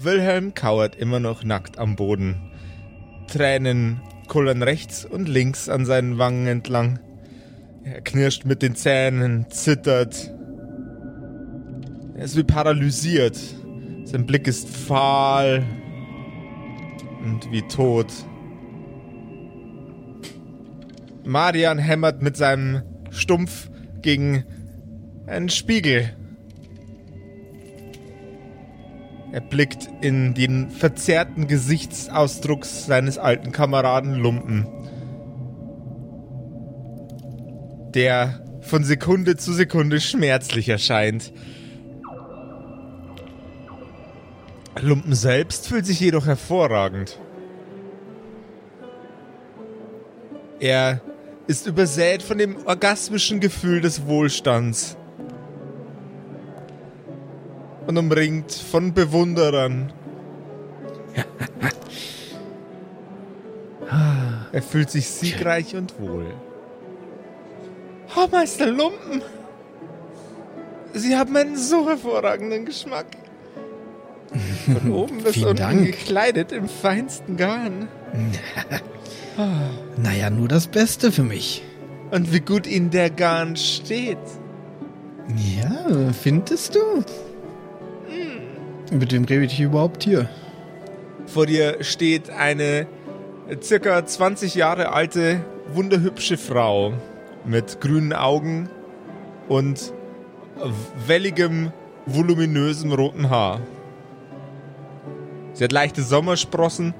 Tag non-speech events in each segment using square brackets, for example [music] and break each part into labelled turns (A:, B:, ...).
A: Wilhelm kauert immer noch nackt am Boden. Tränen kullern rechts und links an seinen Wangen entlang. Er knirscht mit den Zähnen, zittert. Er ist wie paralysiert. Sein Blick ist fahl und wie tot. Marian hämmert mit seinem Stumpf gegen einen Spiegel. Er blickt in den verzerrten Gesichtsausdruck seines alten Kameraden Lumpen, der von Sekunde zu Sekunde schmerzlich erscheint. Lumpen selbst fühlt sich jedoch hervorragend. Er ist übersät von dem orgasmischen Gefühl des Wohlstands und umringt von Bewunderern. [laughs] er fühlt sich siegreich und wohl. Oh, Meister Lumpen! Sie haben einen so hervorragenden Geschmack. Von [laughs] oben bis unten
B: Dank.
A: gekleidet im feinsten Garn. [laughs]
B: Naja, nur das Beste für mich.
A: Und wie gut Ihnen der Garn steht.
B: Ja, findest du? Mit wem rede ich überhaupt hier?
A: Vor dir steht eine circa 20 Jahre alte, wunderhübsche Frau mit grünen Augen und welligem, voluminösem roten Haar. Sie hat leichte Sommersprossen,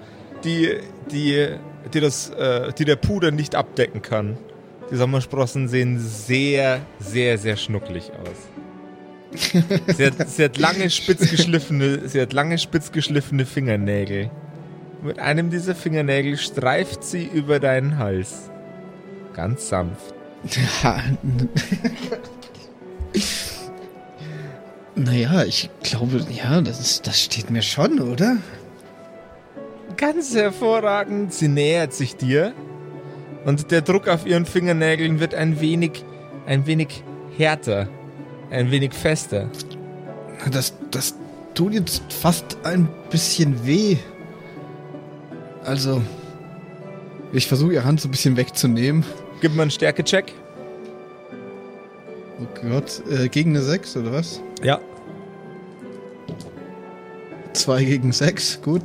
A: die, die, die, das, äh, die der Puder nicht abdecken kann. Die Sommersprossen sehen sehr, sehr, sehr schnucklig aus. Sie hat, sie hat lange spitz geschliffene, sie hat lange spitz geschliffene Fingernägel. Mit einem dieser Fingernägel streift sie über deinen Hals. Ganz sanft.
B: Ja. naja, ich glaube, ja, das, ist, das steht mir schon, oder?
A: Ganz hervorragend. Sie nähert sich dir. Und der Druck auf ihren Fingernägeln wird ein wenig, ein wenig härter. Ein wenig fester.
B: Das, das tut jetzt fast ein bisschen weh. Also, ich versuche ihre Hand so ein bisschen wegzunehmen.
A: Gib mal einen Stärkecheck.
B: Oh Gott, äh, gegen eine 6 oder was?
A: Ja.
B: 2 gegen 6, gut.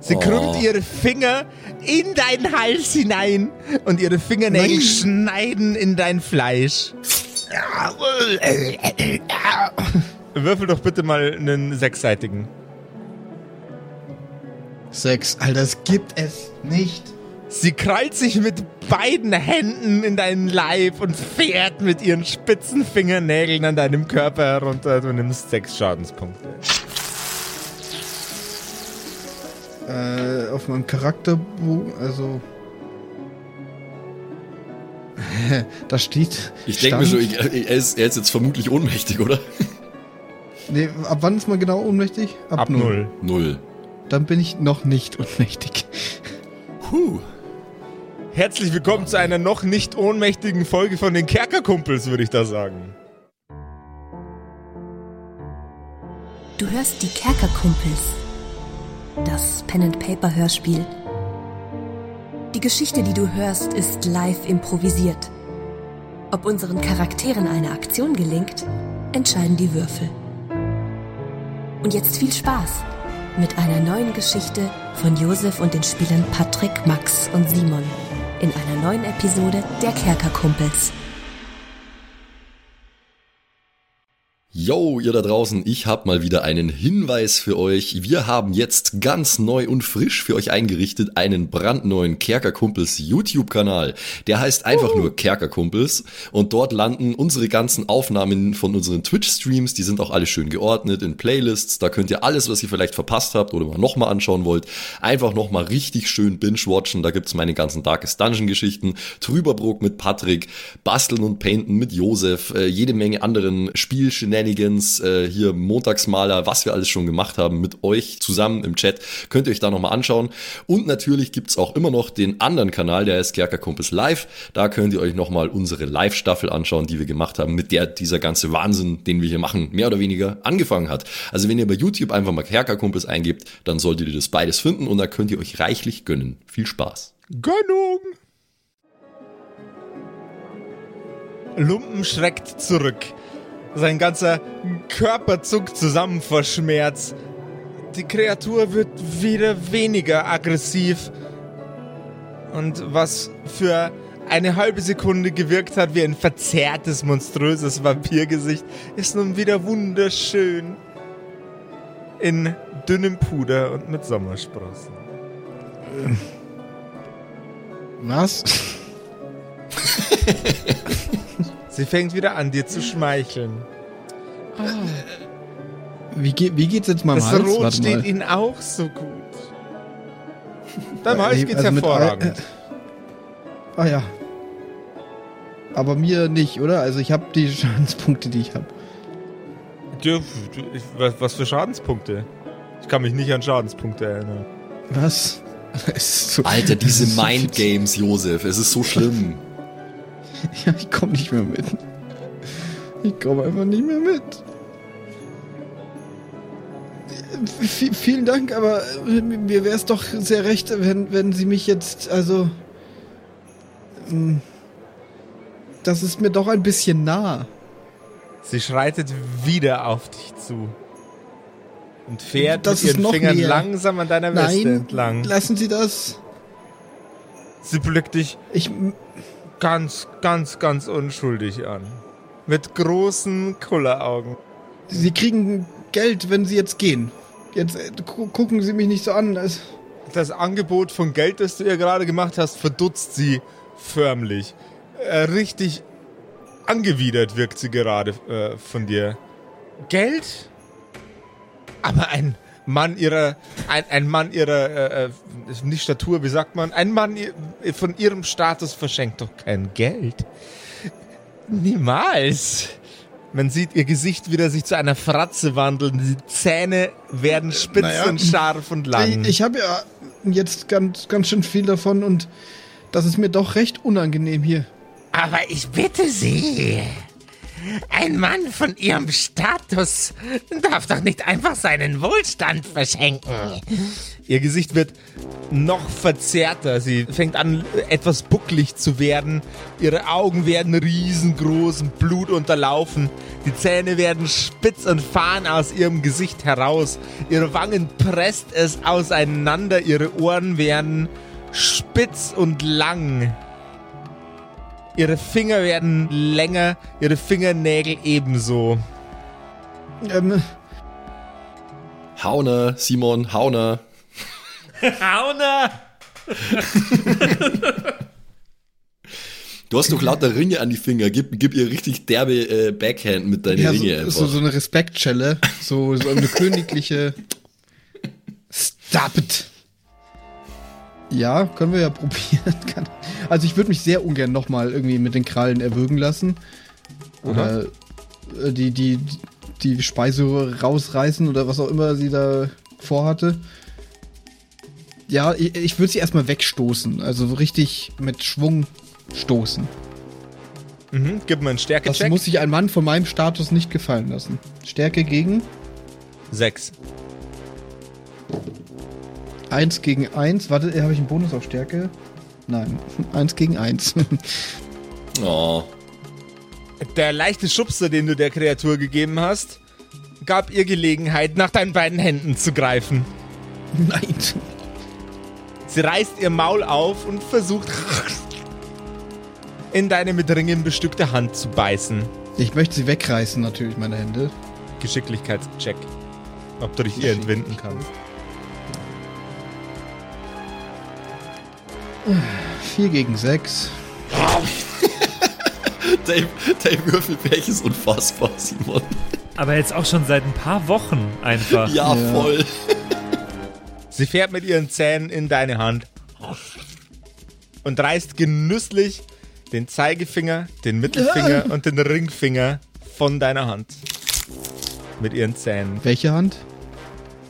A: Sie
C: Oh.
A: krümmt ihre Finger in deinen Hals hinein und ihre Fingernägel
B: Nein.
A: schneiden in dein Fleisch. Würfel doch bitte mal einen sechsseitigen.
B: 6, Alter, das gibt es nicht.
A: Sie krallt sich mit beiden Händen in deinen Leib und fährt mit ihren spitzen Fingernägeln an deinem Körper herunter. Du nimmst sechs Schadenspunkte.
B: Äh, auf meinem Charakterbogen, also. [laughs] da steht.
C: Ich denke mir so, ich, er, ist, er ist jetzt vermutlich ohnmächtig, oder? [laughs]
B: Nee, ab wann ist man genau ohnmächtig?
A: Ab null.
C: Null.
B: Dann bin ich noch nicht ohnmächtig.
C: Puh.
A: Herzlich willkommen zu einer noch nicht ohnmächtigen Folge von den Kerkerkumpels, würde ich da sagen.
D: Du hörst die Kerkerkumpels. Das Pen-and-Paper-Hörspiel. Die Geschichte, die du hörst, ist live improvisiert. Ob unseren Charakteren eine Aktion gelingt, entscheiden die Würfel. Und jetzt viel Spaß mit einer neuen Geschichte von Josef und den Spielern Patrick, Max und Simon in einer neuen Episode der Kerkerkumpels.
C: Yo, ihr da draußen, ich habe mal wieder einen Hinweis für euch. Wir haben jetzt ganz neu und frisch für euch eingerichtet einen brandneuen Kerkerkumpels YouTube-Kanal. Der heißt einfach nur Kerkerkumpels und dort landen unsere ganzen Aufnahmen von unseren Twitch-Streams. Die sind auch alle schön geordnet in Playlists. Da könnt ihr alles, was ihr vielleicht verpasst habt oder mal nochmal anschauen wollt, einfach nochmal richtig schön binge-watchen. Da gibt's meine ganzen Darkest Dungeon-Geschichten, Trüberbrook mit Patrick, Basteln und Painten mit Josef, äh, jede Menge anderen Spielshenanigans Shenanigans, äh, hier Montagsmaler, was wir alles schon gemacht haben mit euch zusammen im Chat, könnt ihr euch da nochmal anschauen. Und natürlich gibt's auch immer noch den anderen Kanal, der heißt Kerkerkumpels Live. Da könnt ihr euch nochmal unsere Live-Staffel anschauen, die wir gemacht haben, mit der dieser ganze Wahnsinn, den wir hier machen, mehr oder weniger angefangen hat. Also wenn ihr bei YouTube einfach mal Kerkerkumpels eingebt, dann solltet ihr das beides finden und da könnt ihr euch reichlich gönnen. Viel Spaß.
A: Gönnung! Lumpen schreckt zurück. Sein ganzer Körper zuckt zusammen vor Schmerz. Die Kreatur wird wieder weniger aggressiv. Und was für eine halbe Sekunde gewirkt hat wie ein verzerrtes, monströses Vampirgesicht, ist nun wieder wunderschön. In dünnem Puder und mit Sommersprossen.
B: Was? [laughs]
A: Sie fängt wieder an, dir zu schmeicheln.
B: Wie, ge wie geht's jetzt mal
A: Das
B: Hals?
A: Rot
B: Warte
A: steht
B: mal.
A: Ihnen auch so gut. Deinem Hals
B: Äh,
A: geht's
B: also mit
A: hervorragend.
B: Ah ja. Aber mir nicht, oder? Also ich habe die [laughs] Schadenspunkte, die ich habe.
A: Was, für Schadenspunkte? Ich kann mich nicht an Schadenspunkte erinnern.
B: Was? [laughs] So,
C: Alter, diese [laughs]
B: es ist so
C: Mind
B: viel-
C: Games, Josef, es ist so schlimm. [laughs]
B: Ja, ich komme nicht mehr mit. Ich komme einfach nicht mehr mit. V vielen Dank, aber äh, mir wäre es doch sehr recht, wenn, wenn Sie mich jetzt, also. ähm, Das ist mir doch ein bisschen nah.
A: Sie schreitet wieder auf dich zu. Und fährt
B: Das
A: mit ihren Fingern
B: mehr.
A: langsam an deiner Weste
B: Nein,
A: entlang.
B: lassen Sie das.
A: Sie blickt dich
B: Ich.
A: Ganz, ganz, ganz unschuldig an. Mit großen Kulleraugen.
B: Sie kriegen Geld, wenn Sie jetzt gehen. Jetzt äh, gu gucken Sie mich nicht so an.
A: Das Angebot von Geld, das du ihr gerade gemacht hast, verdutzt sie förmlich. Äh, richtig angewidert wirkt sie gerade äh, von dir. Geld? Aber ein Mann ihrer, ein, ein Mann ihrer, äh, äh, nicht Statur, wie sagt man, ein Mann von ihrem Status verschenkt doch kein Geld. Niemals. Man sieht ihr Gesicht wieder sich zu einer Fratze wandeln. Die Zähne werden spitz
B: Naja.
A: und scharf und lang.
B: Ich, ich habe ja jetzt ganz, ganz schön viel davon und das ist mir doch recht unangenehm hier.
E: Aber ich bitte Sie. Ein Mann von Ihrem Status darf doch nicht einfach seinen Wohlstand verschenken.
A: Ihr Gesicht wird noch verzerrter. Sie fängt an, etwas bucklig zu werden. Ihre Augen werden riesengroß und blutunterlaufen. Die Zähne werden spitz und fahren aus ihrem Gesicht heraus. Ihre Wangen presst es auseinander. Ihre Ohren werden spitz und lang. Ihre Finger werden länger, ihre Fingernägel ebenso.
B: Ähm,
C: Hauner, Simon, Hauner.
E: Hauner!
C: Du hast doch lauter Ringe an die Finger. Gib, gib ihr richtig derbe äh, Backhand mit deinen
B: ja,
C: Ringe
B: so,
C: einfach.
B: so, so eine Respektschelle. So, so eine königliche. Stop it! Ja, können wir ja [laughs] probieren. Also ich würde mich sehr ungern nochmal irgendwie mit den Krallen erwürgen lassen. Oder äh, die, die, die Speiseröhre rausreißen oder was auch immer sie da vorhatte. Ja, ich, ich würde sie erstmal wegstoßen. Also so richtig mit Schwung stoßen.
A: Mhm, gib mir einen
B: Das
A: Stärke-Check.
B: muss sich ein Mann von meinem Status nicht gefallen lassen. Stärke gegen
A: Sechs.
B: 1 gegen 1. Warte, habe ich einen Bonus auf Stärke? Nein, [laughs] 1 gegen 1. [laughs]
C: Oh.
A: Der leichte Schubser, den du der Kreatur gegeben hast, gab ihr Gelegenheit, nach deinen beiden Händen zu greifen. [laughs]
B: Nein.
A: Sie reißt ihr Maul auf und versucht in deine mit Ringen bestückte Hand zu beißen.
B: Ich möchte sie wegreißen, natürlich, meine Hände.
A: Geschicklichkeitscheck. Ob du dich ihr entwinden kannst.
B: 4 gegen 6. [laughs]
C: Dave, Dave Würfelpech ist unfassbar, Simon.
F: Aber jetzt auch schon seit ein paar Wochen einfach.
C: Ja,
B: Ja.
C: voll.
A: Sie fährt mit ihren Zähnen in deine Hand und reißt genüsslich den Zeigefinger, den Mittelfinger [laughs] und den Ringfinger von deiner Hand. Mit ihren Zähnen.
B: Welche Hand?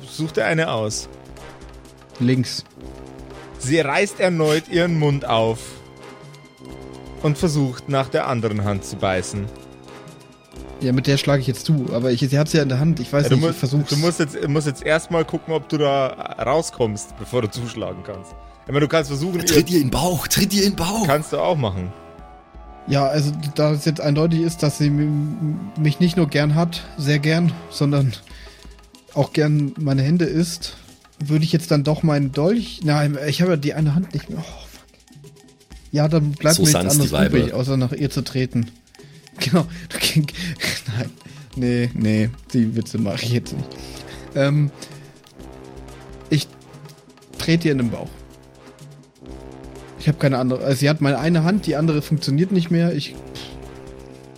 A: Such dir eine aus.
B: Links.
A: Sie reißt erneut ihren Mund auf und versucht nach der anderen Hand zu beißen.
B: Ja, mit der schlage ich jetzt zu, aber ich, sie hat ja in der Hand. Ich weiß
A: Ja, du,
B: nicht,
A: mu
B: ich versuch's.
A: du musst jetzt, musst jetzt erstmal gucken, ob du da rauskommst, bevor du zuschlagen kannst. Ich meine, du kannst versuchen, ihr,
C: Tritt ihr in den Bauch, tritt ihr in den Bauch.
A: kannst du auch machen.
B: Ja, also da es jetzt eindeutig ist, dass sie mich nicht nur gern hat, sehr gern, sondern auch gern meine Hände isst, würde ich jetzt dann doch meinen Dolch. Nein, ich habe ja die eine Hand nicht mehr. Oh, fuck. Ja, dann bleibt
C: So
B: mir nichts anderes übrig, außer nach ihr zu treten. [laughs] Genau. [laughs] Nein. Nee, nee, die Witze mache ich jetzt nicht. Ähm, ich trete ihr in den Bauch. Ich habe keine andere. Also sie hat meine eine Hand, die andere funktioniert nicht mehr. Ich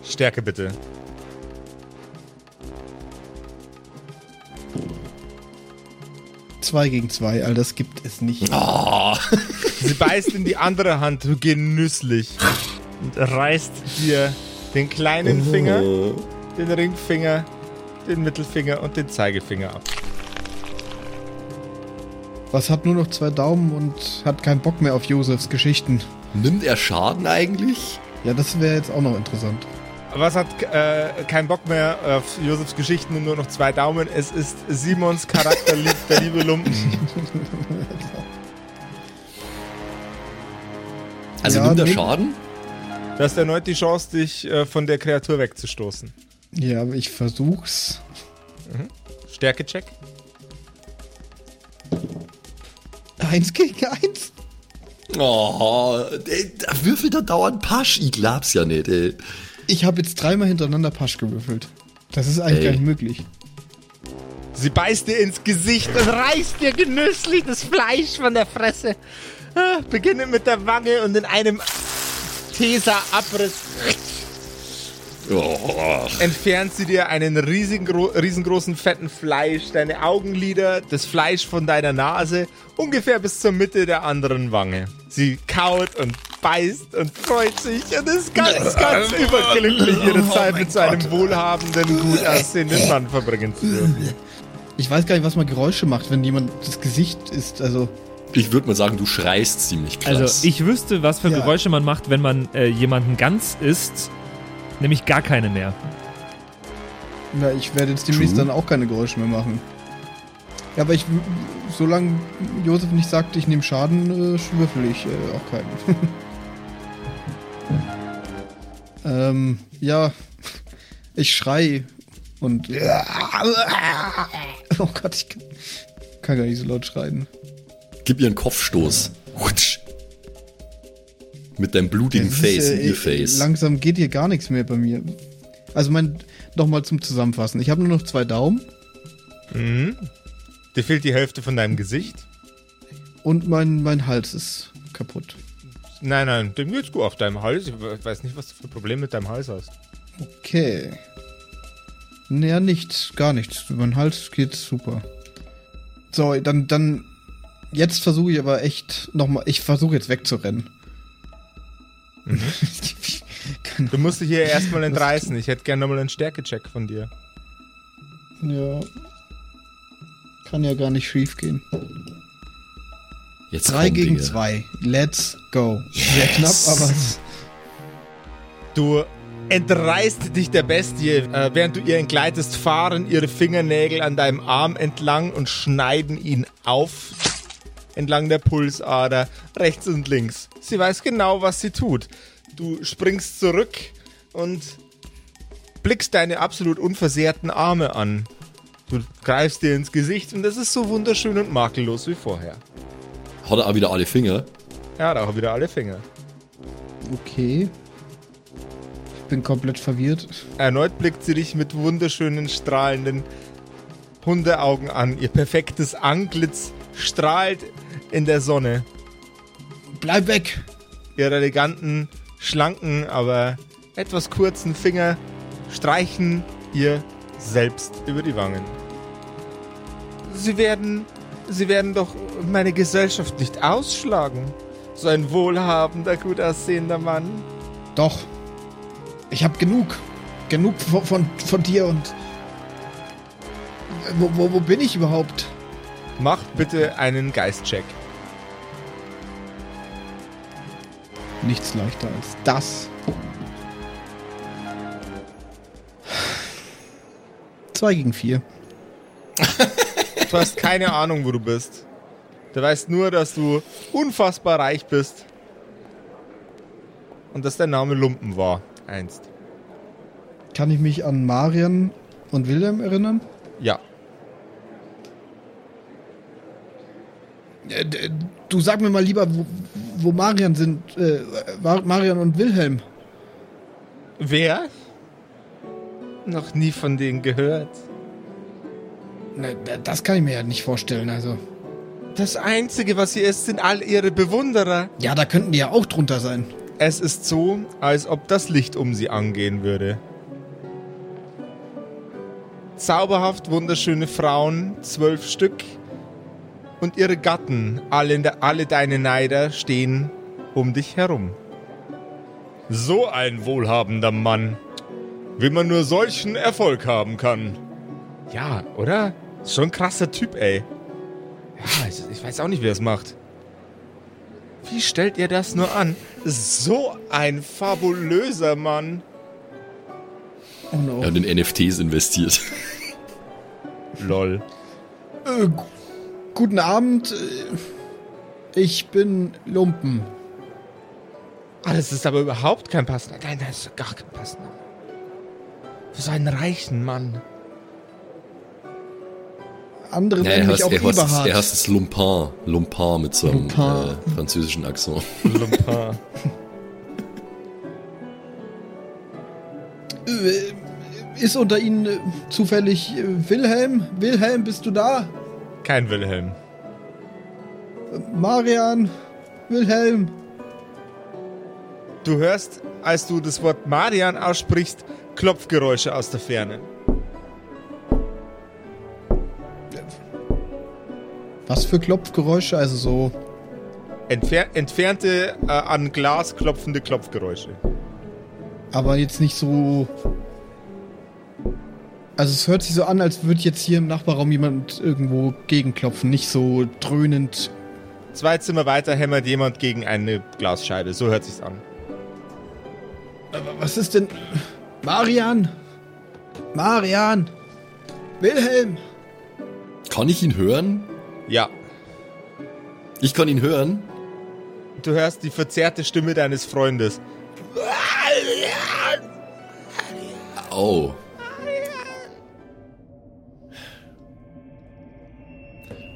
A: Stärke bitte.
B: Zwei gegen zwei, all das gibt es nicht.
C: Oh, [laughs]
A: Sie beißt in die andere Hand genüsslich und reißt dir den kleinen Finger, den Ringfinger, den Mittelfinger und den Zeigefinger ab.
B: Was hat nur noch zwei Daumen und hat keinen Bock mehr auf Josefs Geschichten.
C: nimmt er Schaden eigentlich?
B: Ja, das wäre jetzt auch noch interessant.
A: Was hat äh, keinen Bock mehr auf Josefs Geschichten und nur noch zwei Daumen? Es ist Simons Charakter, lieb, der liebe Lumpen.
C: Also
B: Ja,
C: nimmt er Schaden?
A: Du hast erneut die Chance, dich äh, von der Kreatur wegzustoßen.
B: Ja, aber ich versuch's.
A: Stärkecheck.
B: Eins gegen eins?
C: Oh, ey, da würfelt er dauernd Pasch. Ich glaub's ja nicht, ey.
B: Ich habe jetzt dreimal hintereinander Pasch gewürfelt. Das ist eigentlich
C: Ey.
B: gar nicht möglich.
A: Sie beißt dir ins Gesicht und reißt dir genüsslich das Fleisch von der Fresse. Ah, Beginne mit der Wange und in einem Tesa-Abriss
C: Oh,
A: entfernt sie dir einen riesigen, riesengroßen fetten Fleisch, deine Augenlider, das Fleisch von deiner Nase, ungefähr bis zur Mitte der anderen Wange. Sie kaut und beißt und freut sich und ist ganz, ganz überglücklich, ihre Zeit mit so einem wohlhabenden, gut aussehenden Mann verbringen zu dürfen.
B: Ich weiß gar nicht, was man Geräusche macht, wenn jemand das Gesicht ist. Also,
C: ich würde mal sagen, du schreist ziemlich krass.
F: Also ich wüsste, was für
B: Ja.
F: Geräusche man macht, wenn man äh, jemanden ganz isst, nämlich gar keine mehr.
B: na, ich werde jetzt demnächst
C: True.
B: dann auch keine Geräusche mehr machen. Ja, aber ich, solange Josef nicht sagt, ich nehme Schaden, äh, würfel ich äh, auch keinen. [laughs] ähm, ja, ich schrei und. [laughs] Oh Gott, ich kann, kann gar nicht so laut schreien.
C: Gib ihr einen Kopfstoß. Hutsch. Mit deinem blutigen
B: ist,
C: Face
B: äh,
C: in ihr Face.
B: Langsam geht hier gar nichts mehr bei mir. Also mein, nochmal zum Zusammenfassen. Ich habe nur noch zwei Daumen
A: Mhm. Dir fehlt die Hälfte von deinem Gesicht.
B: und mein, mein Hals ist kaputt.
A: Nein, nein, dem geht's gut auf deinem Hals. Ich weiß nicht, was du für Probleme mit deinem Hals hast.
B: Okay. Naja, nichts, gar nichts. Mein Hals geht super. So, dann, dann, jetzt versuche ich aber echt nochmal, ich versuche jetzt wegzurennen. Keine [laughs]
A: Du musst dich hier erstmal entreißen. Ich hätte gerne nochmal einen Stärkecheck von dir.
B: Ja. Kann ja gar nicht schief gehen.
C: Jetzt
B: Drei
C: komm,
B: gegen
C: Dinge.
B: zwei. Let's go. Sehr knapp, aber
A: Du entreißt dich der Bestie, äh, während du ihr entgleitest, fahren ihre Fingernägel an deinem Arm entlang und schneiden ihn auf entlang der Pulsader rechts und links. Sie weiß genau, was sie tut. Du springst zurück und blickst deine absolut unversehrten Arme an. Du greifst dir ins Gesicht und es ist so wunderschön und makellos wie vorher.
C: Hat er auch wieder alle Finger?
A: Er hat auch wieder alle Finger.
B: okay. Ich bin komplett verwirrt.
A: Erneut blickt sie dich mit wunderschönen, strahlenden Hundeaugen an. Ihr perfektes Antlitz strahlt in der Sonne.
B: Bleib weg!
A: Ihre eleganten, schlanken, aber etwas kurzen Finger streichen ihr selbst über die Wangen. Sie werden, sie werden doch meine Gesellschaft nicht ausschlagen. So ein wohlhabender, gut aussehender Mann.
B: Doch. Ich hab genug. Genug von, von, von dir und Wo, wo, wo bin ich überhaupt?
A: Mach bitte einen Geistcheck.
B: Nichts leichter als das. Zwei gegen vier. [laughs]
A: Du hast keine Ahnung, wo du bist. Du weißt nur, dass du unfassbar reich bist. Und dass dein Name Lumpen war, einst.
B: Kann ich mich an Marian und Wilhelm erinnern?
A: Ja.
B: Äh, Du sag mir mal lieber, wo, wo Marian sind, äh, Mar- Marian und Wilhelm.
A: Wer? Noch nie von denen gehört.
B: Na, d- das kann ich mir ja nicht vorstellen, also.
A: Das Einzige, was hier ist, sind all ihre Bewunderer.
B: Ja, da könnten die ja auch drunter sein.
A: Es ist so, als ob das Licht um sie angehen würde. Zauberhaft wunderschöne Frauen, zwölf Stück, und ihre Gatten, alle, alle deine Neider, stehen um dich herum. So ein wohlhabender Mann, wie man nur solchen Erfolg haben kann. Ja, oder? Schon ein krasser Typ, ey. Ja, ich, ich weiß auch nicht, wie er es macht. Wie stellt ihr das nur an? So ein fabulöser Mann.
B: Oh no.
C: Er hat in NFTs investiert.
A: Lol.
B: Äh, gu- guten Abend. äh, Ich bin Lumpen.
A: Ah, das ist aber überhaupt kein passender. Nein, das ist gar kein passender. Für so einen reichen Mann.
B: Andere
C: Ja, er heißt,
B: auch
C: er, heißt,
B: Eberhard.
C: er heißt es Lumpin. Lumpin mit so einem
B: Lumpin.
C: äh, französischen Akzent.
A: Lumpin. [laughs]
B: Äh, Ist unter Ihnen äh, zufällig äh, Wilhelm? Wilhelm, bist du da?
A: Kein Wilhelm.
B: Marian? Wilhelm?
A: Du hörst, als du das Wort Marian aussprichst, Klopfgeräusche aus der Ferne.
B: Was für Klopfgeräusche? Also so.
A: Entfer entfernte, äh, an Glas klopfende Klopfgeräusche.
B: Aber jetzt nicht so. Also es hört sich so an, als würde jetzt hier im Nachbarraum jemand irgendwo gegenklopfen. Nicht so dröhnend.
A: Zwei Zimmer weiter hämmert jemand gegen eine Glasscheibe. So hört sich's an.
B: Aber was ist denn. Marian? Marian? Wilhelm?
C: Kann ich ihn hören?
A: Ja.
C: Ich kann ihn hören.
A: Du hörst die verzerrte Stimme deines Freundes.
C: Oh.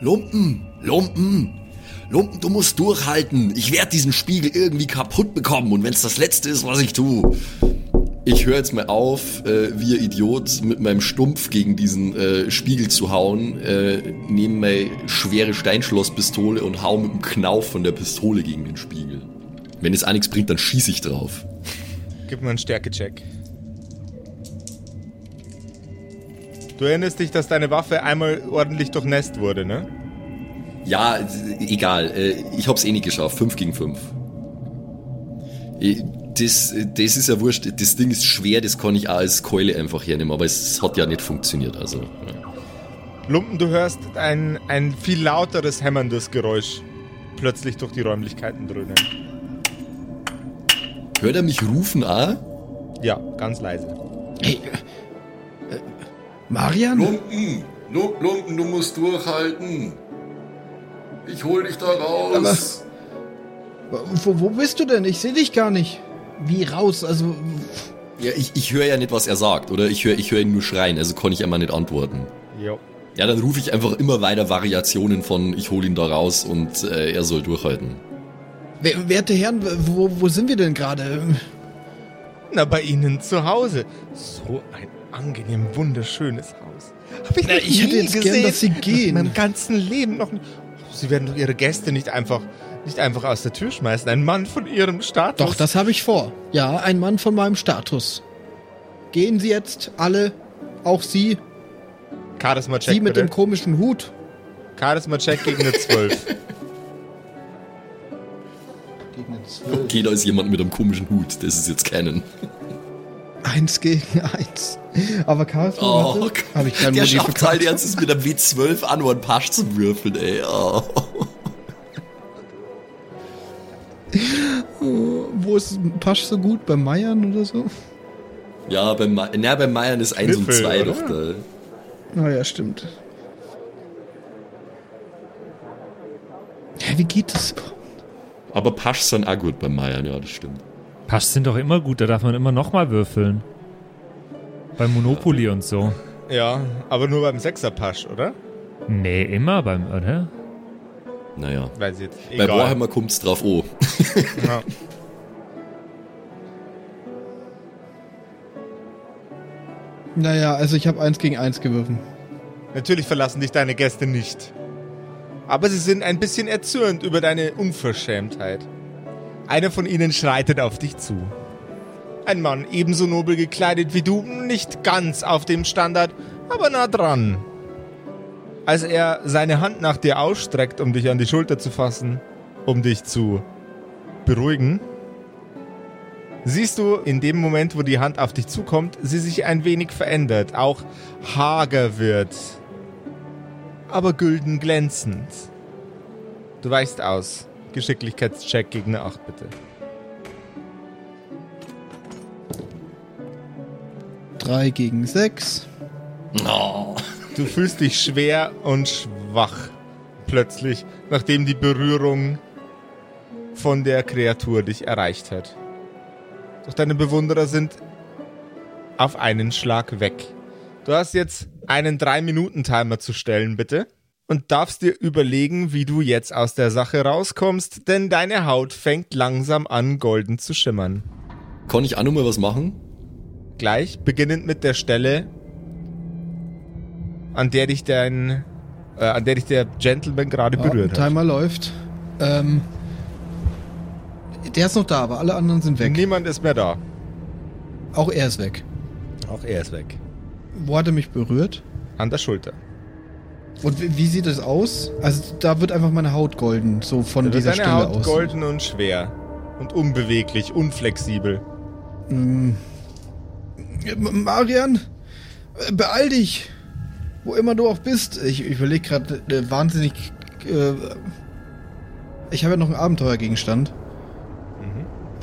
C: Lumpen, Lumpen, Lumpen, du musst durchhalten. Ich werde diesen Spiegel irgendwie kaputt bekommen und wenn es das Letzte ist, was ich tue. Ich höre jetzt mal auf, äh, wie ein Idiot mit meinem Stumpf gegen diesen äh, Spiegel zu hauen, äh, nehme meine schwere Steinschlosspistole und hau mit dem Knauf von der Pistole gegen den Spiegel. Wenn es auch nichts bringt, dann schieße ich drauf.
A: Gib mir einen Stärkecheck. Du erinnerst dich, dass deine Waffe einmal ordentlich durchnässt wurde, ne?
C: Ja, egal. äh, Ich hab's eh nicht geschafft. 5 gegen 5. Das, das ist ja wurscht. Das Ding ist schwer, das kann ich auch als Keule einfach hernehmen, aber es hat ja nicht funktioniert. Also, ja.
A: Lumpen, du hörst ein, ein viel lauteres, hämmerndes Geräusch plötzlich durch die Räumlichkeiten dröhnen.
C: Hört er mich rufen auch?
A: Ja, ganz leise.
B: Hey. Äh, Marian?
C: Lumpen, Lu- Lumpen, du musst durchhalten. Ich hol dich da raus.
B: Wo, wo bist du denn? Ich sehe dich gar nicht. Wie raus? Also.
C: ja, ich, ich höre ja nicht, was er sagt, oder? Ich höre ich hör ihn nur schreien, also kann ich einmal nicht antworten.
A: Jo.
C: Ja, dann rufe ich einfach immer weiter Variationen von ich hol ihn da raus und äh, er soll durchhalten.
B: wer- Werte Herren, wo, wo sind wir denn gerade?
A: Na, bei Ihnen zu Hause. So ein angenehm wunderschönes Haus. Hab ich,
B: Na,
A: noch
B: ich hätte
A: nie
B: jetzt gern,
A: gesehen.
B: dass Sie gehen.
A: In meinem ganzen Leben noch nicht. Sie werden doch Ihre Gäste nicht einfach, nicht einfach aus der Tür schmeißen. Ein Mann von Ihrem Status.
B: Doch, das habe ich vor. Ja, ein Mann von meinem Status. Gehen Sie jetzt alle, auch Sie,
A: Charisma-Check
B: Sie mit
A: bitte.
B: dem komischen Hut.
A: Charisma-Check gegen eine 12. [laughs]
B: Gegen.
C: Okay, da ist jemand mit einem komischen Hut, das ist jetzt.
B: Ah Eins gegen eins. Aber Chaos
C: Oh,
B: habe ich keinen
C: der schafft halt jetzt mit einem W12 an und Pasch zu würfeln, ey. Oh.
B: Wo ist Pasch so gut? Bei Meiern oder so?
C: Ja, beim, Ma- na, beim Meiern ist 1 und
A: Kniffel,
C: 2
A: oder?
C: doch da.
B: Naja, stimmt. Hä, wie geht das?
C: Aber Pasch sind auch gut beim Meiern, ja, das stimmt.
F: Pasch sind doch immer gut, da darf man immer nochmal würfeln. Bei Monopoly und so.
A: Ja, aber nur beim Sechserpasch, oder?
F: Nee, immer beim, oder?
C: Naja.
A: Weiß jetzt.
C: Bei
A: Egal.
C: Warhammer kommt's drauf oh.
A: Ja.
B: Naja, also ich habe eins gegen eins gewürfen.
A: Natürlich verlassen dich deine Gäste nicht. Aber sie sind ein bisschen erzürnt über deine Unverschämtheit. Einer von ihnen schreitet auf dich zu. Ein Mann, ebenso nobel gekleidet wie du, nicht ganz auf dem Standard, aber nah dran. Als er seine Hand nach dir ausstreckt, um dich an die Schulter zu fassen, um dich zu beruhigen, siehst du in dem Moment, wo die Hand auf dich zukommt, sie sich ein wenig verändert, auch hager wird, aber gülden glänzend. Du weichst aus. Geschicklichkeitscheck gegen eine 8, bitte.
B: Drei gegen sechs.
C: Oh.
A: Du fühlst dich schwer und schwach. Plötzlich, nachdem die Berührung von der Kreatur dich erreicht hat. Doch deine Bewunderer sind auf einen Schlag weg. Du hast jetzt einen 3-Minuten-Timer zu stellen, bitte. Und darfst dir überlegen, wie du jetzt aus der Sache rauskommst, denn deine Haut fängt langsam an, golden zu schimmern.
C: Kann ich auch noch mal was machen?
A: Gleich, beginnend mit der Stelle, an der dich dein, äh, an der dich der Gentleman gerade
B: Ja,
A: berührt hat.
B: Timer läuft. Ähm, der ist noch da, aber alle anderen sind weg.
A: Niemand ist mehr da.
B: Auch er ist weg.
A: Auch er ist weg.
B: Wo hat er mich berührt?
A: An der Schulter.
B: Und wie, wie sieht es aus? Also da wird einfach meine Haut golden, so von
A: Da
B: dieser Stelle
A: Haut
B: aus.
A: golden und schwer. Und unbeweglich, unflexibel.
B: Mm. Marian, äh, beeil dich. Wo immer du auch bist. Ich, ich überlege gerade äh, wahnsinnig. Äh, ich habe ja noch einen Abenteuergegenstand.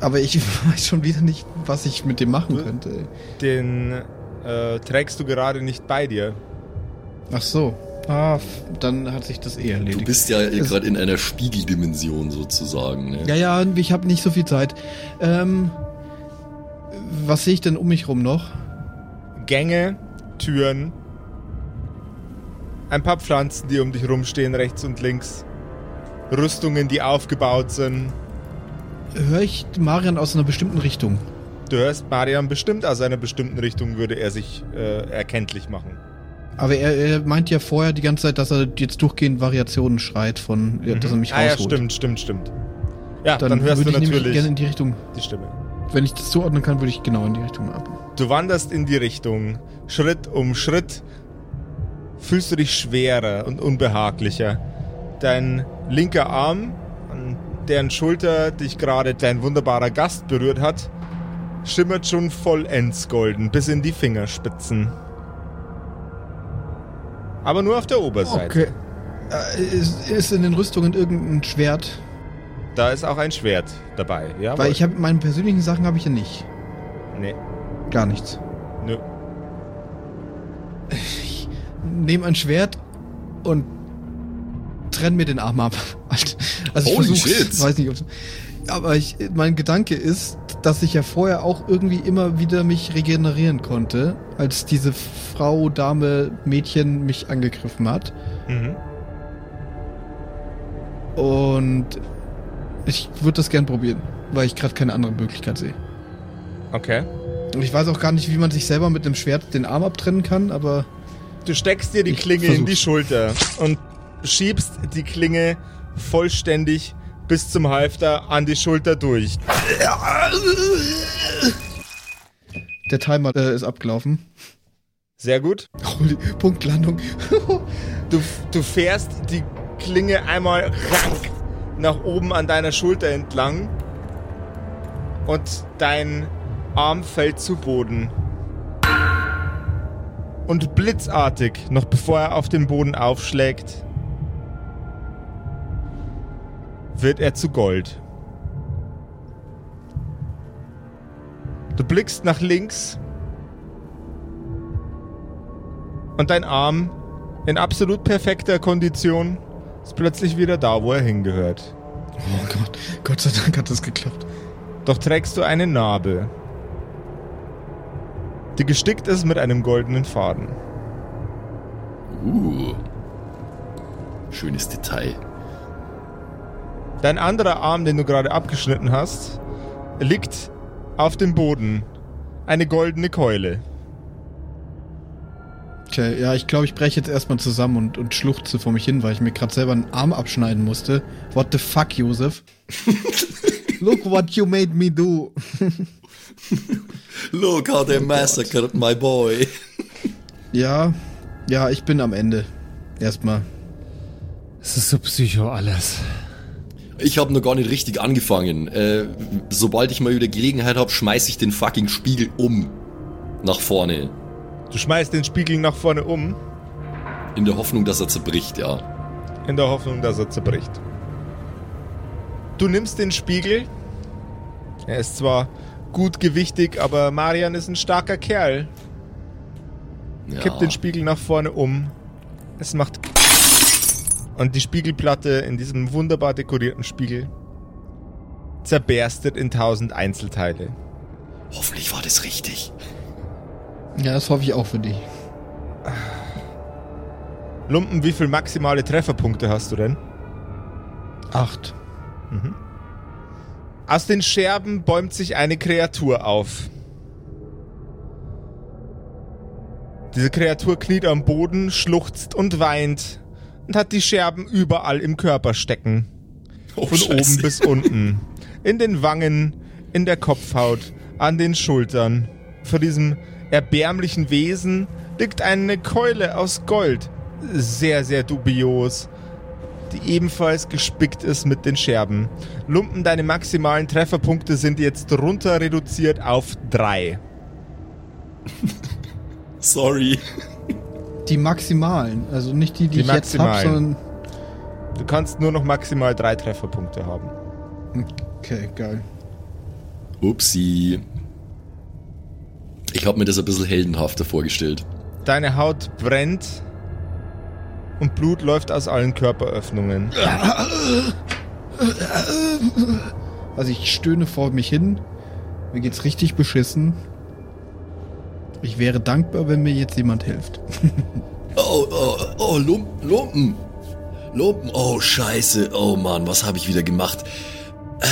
B: Aber ich [laughs] weiß schon wieder nicht, was ich mit dem machen könnte.
A: Den äh, trägst du gerade nicht bei dir.
B: Ach so. Ah, dann hat sich das eh erledigt.
C: Du bist ja gerade in einer Spiegeldimension sozusagen. Ne?
B: Ja, ja, ich habe nicht so viel Zeit. Ähm, was sehe ich denn um mich rum noch?
A: Gänge, Türen, ein paar Pflanzen, die um dich rumstehen, rechts und links. Rüstungen, die aufgebaut sind.
B: Höre ich Marian aus einer bestimmten Richtung?
A: Du hörst Marian bestimmt aus einer bestimmten Richtung, würde er sich äh, erkenntlich machen.
B: Aber er, er meint ja vorher die ganze Zeit, dass er jetzt durchgehend Variationen schreit von, ja, dass er mich
A: ah ja, stimmt, stimmt, stimmt. Ja, dann,
B: Dann,
A: hörst du natürlich
B: gerne in die Richtung.
A: die Stimme.
B: Wenn ich das zuordnen kann, würde ich genau in die Richtung ab.
A: Du wanderst in die Richtung. Schritt um Schritt fühlst du dich schwerer und unbehaglicher. Dein linker Arm, an deren Schulter dich gerade dein wunderbarer Gast berührt hat, schimmert schon vollends golden bis in die Fingerspitzen. Aber nur auf der Oberseite.
B: Okay. Äh, ist, ist in den Rüstungen irgendein Schwert?
A: Da ist auch ein Schwert dabei. Ja,
B: Weil ich habe meine persönlichen Sachen habe ich ja nicht.
A: Nee,
B: Gar nichts.
A: nö.
B: Ich nehme ein Schwert und trenn mir den Arm ab. [laughs] Also ich
C: Holy shit.
B: weiß nicht, ob's, aber ich, mein Gedanke ist, dass ich ja vorher auch irgendwie immer wieder mich regenerieren konnte, als diese Frau, Dame, Mädchen mich angegriffen hat.
A: Mhm.
B: Und ich würde das gern probieren, weil ich gerade keine andere Möglichkeit sehe.
A: Okay.
B: Und ich weiß auch gar nicht, wie man sich selber mit dem Schwert den Arm abtrennen kann, aber
A: Du steckst dir die Klinge in die. Schulter und schiebst die Klinge vollständig bis zum Halfter an die Schulter durch.
B: der Timer äh, ist abgelaufen.
A: Sehr gut.
B: Holy, Punktlandung. [laughs]
A: Du, du fährst die Klinge einmal rank nach oben an deiner Schulter entlang und dein Arm fällt zu Boden. Und blitzartig, noch bevor er auf den Boden aufschlägt, wird er zu Gold. Du blickst nach links und dein Arm in absolut perfekter Kondition ist plötzlich wieder da, wo er hingehört.
B: Oh Gott, Gott sei Dank hat das geklappt.
A: Doch trägst du eine Narbe, die gestickt ist mit einem goldenen Faden.
C: Uh. Schönes Detail.
A: Dein anderer Arm, den du gerade abgeschnitten hast, liegt auf dem Boden. Eine goldene Keule.
B: Okay, ja, ich glaube, ich breche jetzt erstmal zusammen und, und schluchze vor mich hin, weil ich mir gerade selber einen Arm abschneiden musste. What the fuck, Josef? [laughs] Look what you made me do. [laughs]
C: Look how they massacred my boy. [laughs]
B: Ja, ja, ich bin am Ende. Erstmal.
F: Es ist so psycho alles.
C: Ich habe noch gar nicht richtig angefangen. Äh, sobald ich mal wieder Gelegenheit habe, schmeiß ich den fucking Spiegel um. Nach vorne.
A: Du schmeißt den Spiegel nach vorne um,
C: In der Hoffnung, dass er zerbricht, ja.
A: in der Hoffnung, dass er zerbricht. Du nimmst den Spiegel. Er ist zwar gut gewichtig, aber Marian ist ein starker Kerl.
C: ja.
A: Kippt den Spiegel nach vorne um. Es macht. Und die Spiegelplatte in diesem wunderbar dekorierten Spiegel zerberstet in tausend Einzelteile.
C: Hoffentlich war das richtig.
B: Ja, das hoffe ich auch für dich.
A: Lumpen, wie viel maximale Trefferpunkte hast du denn?
B: Acht.
A: Aus den Scherben bäumt sich eine Kreatur auf. Diese Kreatur kniet am Boden, schluchzt und weint und hat die Scherben überall im Körper stecken.
C: Oh,
A: Von
C: Scheiße.
A: oben bis unten. In den Wangen, in der Kopfhaut, an den Schultern. Vor diesem erbärmlichen Wesen liegt eine Keule aus Gold. Sehr, sehr dubios. Die ebenfalls gespickt ist mit den Scherben. Lumpen, deine maximalen Trefferpunkte sind jetzt runter reduziert auf drei.
C: Sorry.
B: Die maximalen, also nicht die, die,
A: Die
B: ich jetzt habe,
A: maximalen.
B: sondern.
A: Du kannst nur noch maximal drei Trefferpunkte haben.
B: Okay, geil.
C: Upsi. Ich habe mir das ein bisschen heldenhafter vorgestellt.
A: Deine Haut brennt und Blut läuft aus allen Körperöffnungen.
B: Also ich stöhne vor mich hin. Mir geht's richtig beschissen. Ich wäre dankbar, wenn mir jetzt jemand hilft. [laughs]
C: Oh, oh, oh, Lumpen, Lumpen. Lumpen, oh, scheiße. Oh Mann, was habe ich wieder gemacht? Äh.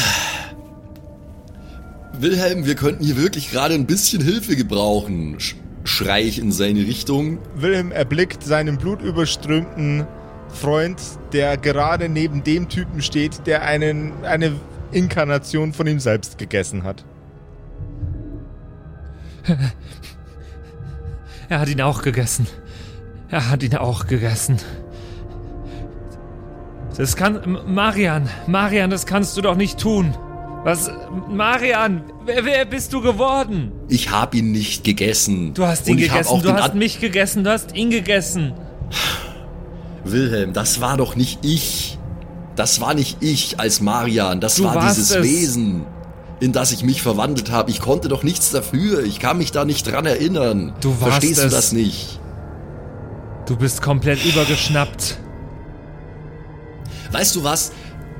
C: Wilhelm, wir könnten hier wirklich gerade ein bisschen Hilfe gebrauchen. Sch schrei ich in seine Richtung.
A: Wilhelm erblickt seinen blutüberströmten Freund, der gerade neben dem Typen steht, der einen, eine Inkarnation von ihm selbst gegessen hat. [laughs]
F: Er hat ihn auch gegessen. Er hat ihn auch gegessen. Das kann. Marian, Marian, das kannst du doch nicht tun. Was. Marian, wer, wer bist du geworden?
C: Ich habe ihn nicht gegessen.
F: Du hast ihn
C: hab
F: gegessen, du hast mich gegessen, du hast ihn gegessen.
C: Wilhelm, das war doch nicht ich. Das war nicht ich als Marian. Das
F: Du
C: war dieses
F: es.
C: Wesen, in das ich mich verwandelt habe. Ich konnte doch nichts dafür. Ich kann mich da nicht dran erinnern.
F: Du warst
C: Verstehst du das nicht?
F: Du bist komplett übergeschnappt.
C: Weißt du was?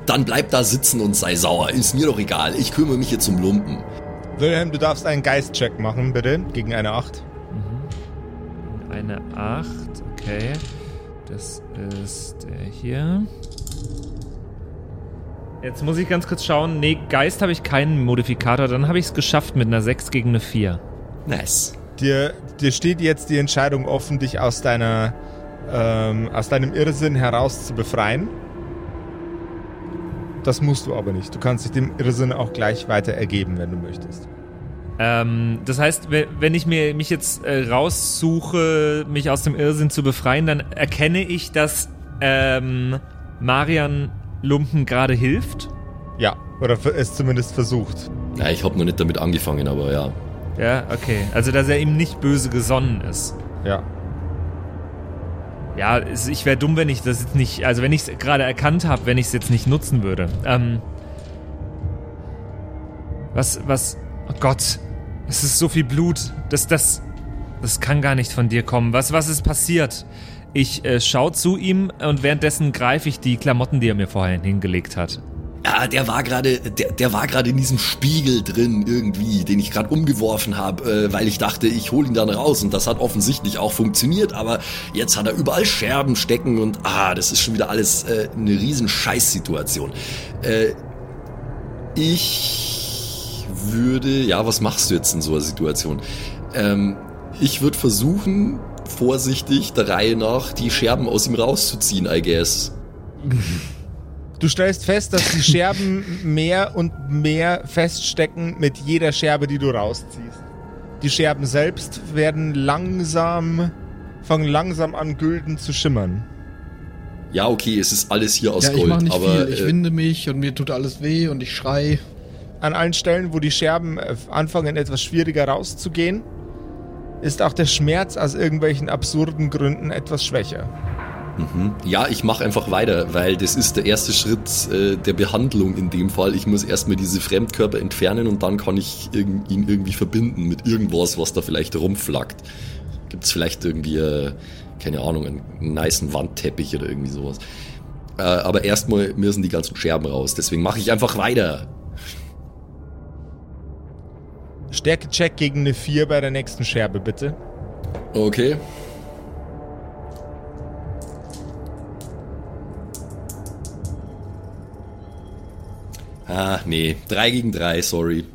C: Dann bleib da sitzen und sei sauer. Ist mir doch egal. Ich kümmere mich jetzt um Lumpen.
A: Wilhelm, du darfst einen Geistcheck machen, bitte, gegen eine 8.
F: Eine 8, okay. Das ist der hier. Jetzt muss ich ganz kurz schauen. Nee, Geist habe ich keinen Modifikator. Dann habe ich es geschafft mit einer 6 gegen eine 4.
C: Nice.
A: Dir, dir steht jetzt die Entscheidung offen, dich aus deiner ähm, aus deinem Irrsinn heraus zu befreien. Das musst du aber nicht. Du kannst dich dem Irrsinn auch gleich weiter ergeben, wenn du möchtest.
F: Ähm, das heißt, we- wenn ich mir mich jetzt äh, raussuche, mich aus dem Irrsinn zu befreien, dann erkenne ich, dass ähm, Marian Lumpen gerade hilft.
A: Ja, oder es zumindest versucht.
C: Ja, ich habe noch nicht damit angefangen, aber ja.
F: Ja, okay. Also, dass er ihm nicht böse gesonnen ist.
A: Ja.
F: Ja, es- ich wäre dumm, wenn ich das jetzt nicht, also wenn ich es gerade erkannt habe, wenn ich es jetzt nicht nutzen würde. Ähm, was, was, oh Gott, es ist so viel Blut, das, das, das kann gar nicht von dir kommen. Was, was ist passiert? Ich äh, schau zu ihm und währenddessen greife ich die Klamotten, die er mir vorher hingelegt hat.
C: Ja, der war gerade, der, der war gerade in diesem Spiegel drin irgendwie, den ich gerade umgeworfen habe, äh, weil ich dachte, ich hole ihn dann raus und das hat offensichtlich auch funktioniert, aber jetzt hat er überall Scherben stecken und ah, das ist schon wieder alles äh, eine riesen Scheißsituation. Äh, ich würde, ja, was machst du jetzt in so einer Situation? Ähm, ich würde versuchen, vorsichtig der Reihe nach die Scherben aus ihm rauszuziehen, I guess.
A: Du stellst fest, dass die Scherben mehr und mehr feststecken mit jeder Scherbe, die du rausziehst. Die Scherben selbst werden langsam, fangen langsam an, gülden zu schimmern.
C: Ja, okay, es ist alles hier aus
B: ja, ich
C: Gold,
B: mach nicht
C: aber
B: viel. Ich
C: äh,
B: winde mich und mir tut alles weh und ich schrei.
A: An allen Stellen, wo die Scherben äh, anfangen, etwas schwieriger rauszugehen, ist auch der Schmerz aus irgendwelchen absurden Gründen etwas schwächer.
C: Ja, ich mache einfach weiter, weil das ist der erste Schritt äh, der Behandlung in dem Fall. Ich muss erstmal diese Fremdkörper entfernen und dann kann ich irg ihn irgendwie verbinden mit irgendwas, was da vielleicht rumflackt. Gibt's vielleicht irgendwie, äh, keine Ahnung, einen nicen Wandteppich oder irgendwie sowas. Äh, aber erstmal müssen die ganzen Scherben raus. Deswegen mache ich einfach weiter.
A: Stärkecheck gegen eine 4 bei der nächsten Scherbe, bitte.
C: Okay. Ah, nee. Drei gegen drei, sorry.